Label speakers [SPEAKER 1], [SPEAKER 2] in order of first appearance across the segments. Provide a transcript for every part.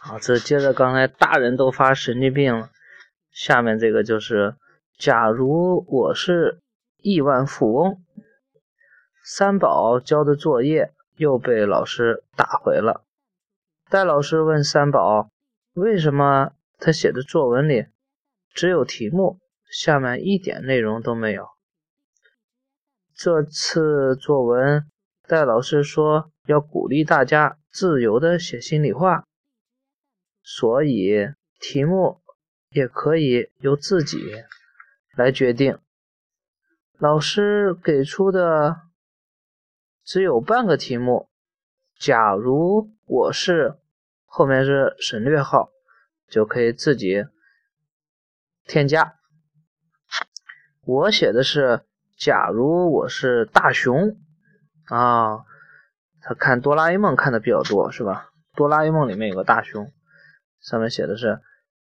[SPEAKER 1] 好，这接着刚才大人都发神经病了，下面这个就是，假如我是亿万富翁，三宝交的作业又被老师打回了。戴老师问三宝，为什么他写的作文里只有题目，下面一点内容都没有？这次作文，戴老师说要鼓励大家自由的写心里话。所以题目也可以由自己来决定。老师给出的只有半个题目。假如我是后面是省略号，就可以自己添加。我写的是假如我是大熊啊，他看哆啦 A 梦看的比较多是吧？哆啦 A 梦里面有个大熊。上面写的是：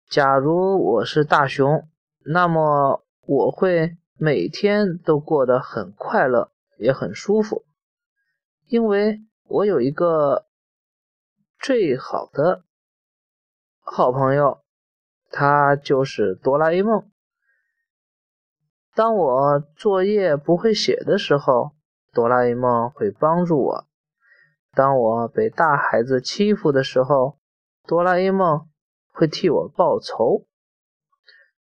[SPEAKER 1] 假如我是大熊，那么我会每天都过得很快乐，也很舒服，因为我有一个最好的好朋友，他就是哆啦 A 梦。当我作业不会写的时候，哆啦 A 梦会帮助我；当我被大孩子欺负的时候，哆啦 A 梦会替我报仇。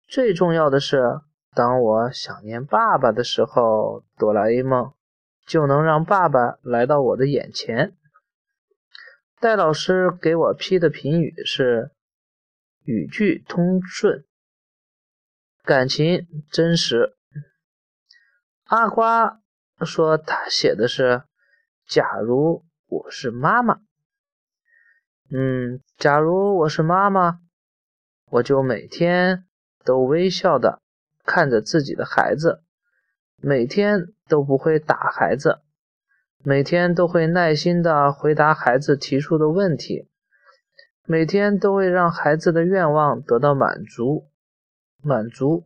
[SPEAKER 1] 最重要的是，当我想念爸爸的时候，哆啦 A 梦就能让爸爸来到我的眼前。戴老师给我批的评语是：语句通顺，感情真实。阿瓜说他写的是：假如我是妈妈。嗯，假如我是妈妈，我就每天都微笑的看着自己的孩子，每天都不会打孩子，每天都会耐心的回答孩子提出的问题，每天都会让孩子的愿望得到满足，满足。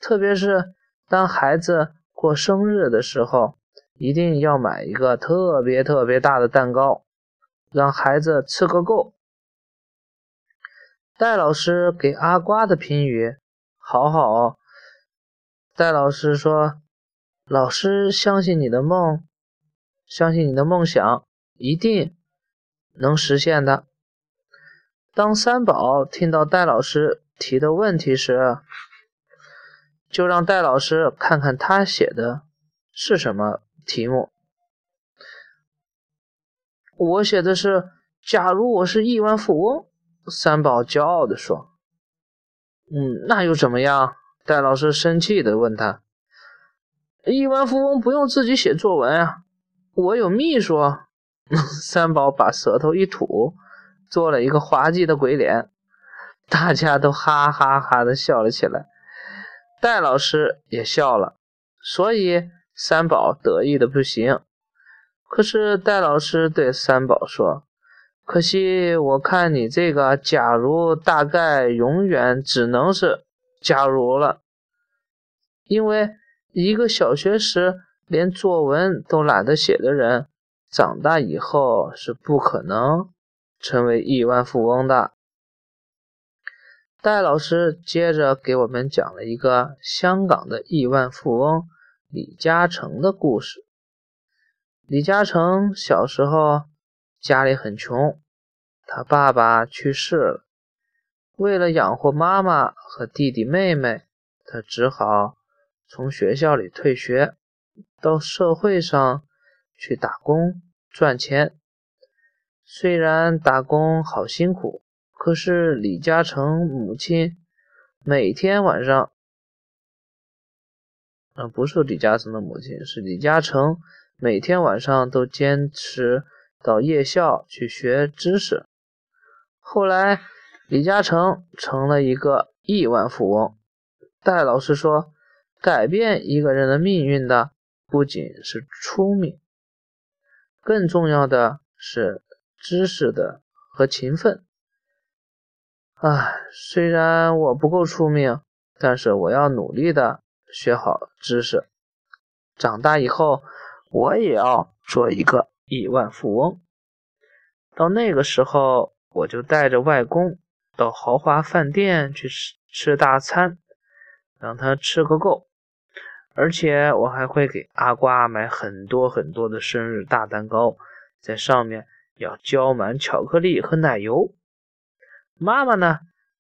[SPEAKER 1] 特别是当孩子过生日的时候，一定要买一个特别特别大的蛋糕。让孩子吃个够。戴老师给阿瓜的评语：好好。戴老师说：“老师相信你的梦，相信你的梦想一定能实现的。”当三宝听到戴老师提的问题时，就让戴老师看看他写的是什么题目。我写的是，假如我是亿万富翁。三宝骄傲地说：“嗯，那又怎么样？”戴老师生气地问他：“亿万富翁不用自己写作文啊，我有秘书。”三宝把舌头一吐，做了一个滑稽的鬼脸，大家都哈哈哈的笑了起来。戴老师也笑了，所以三宝得意的不行。可是戴老师对三宝说：“可惜我看你这个假如大概永远只能是假如了，因为一个小学时连作文都懒得写的人，长大以后是不可能成为亿万富翁的。”戴老师接着给我们讲了一个香港的亿万富翁李嘉诚的故事。李嘉诚小时候家里很穷，他爸爸去世了，为了养活妈妈和弟弟妹妹，他只好从学校里退学，到社会上去打工赚钱。虽然打工好辛苦，可是李嘉诚母亲每天晚上，嗯，不是李嘉诚的母亲，是李嘉诚。每天晚上都坚持到夜校去学知识。后来，李嘉诚成了一个亿万富翁。戴老师说，改变一个人的命运的不仅是聪明，更重要的是知识的和勤奋。唉，虽然我不够出名，但是我要努力的学好知识，长大以后。我也要做一个亿万富翁。到那个时候，我就带着外公到豪华饭店去吃吃大餐，让他吃个够。而且我还会给阿瓜买很多很多的生日大蛋糕，在上面要浇满巧克力和奶油。妈妈呢，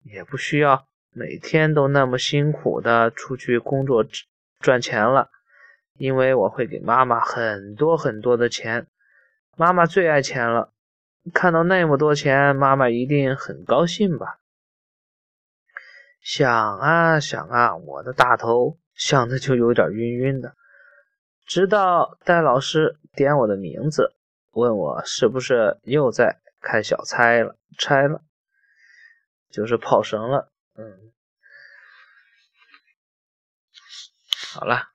[SPEAKER 1] 也不需要每天都那么辛苦的出去工作赚钱了，因为我会给妈妈很多很多的钱。妈妈最爱钱了，看到那么多钱，妈妈一定很高兴吧？想啊想啊，我的大头想的就有点晕晕的。直到戴老师点我的名字，问我是不是又在开小差了，差了，就是跑神了。嗯，好了。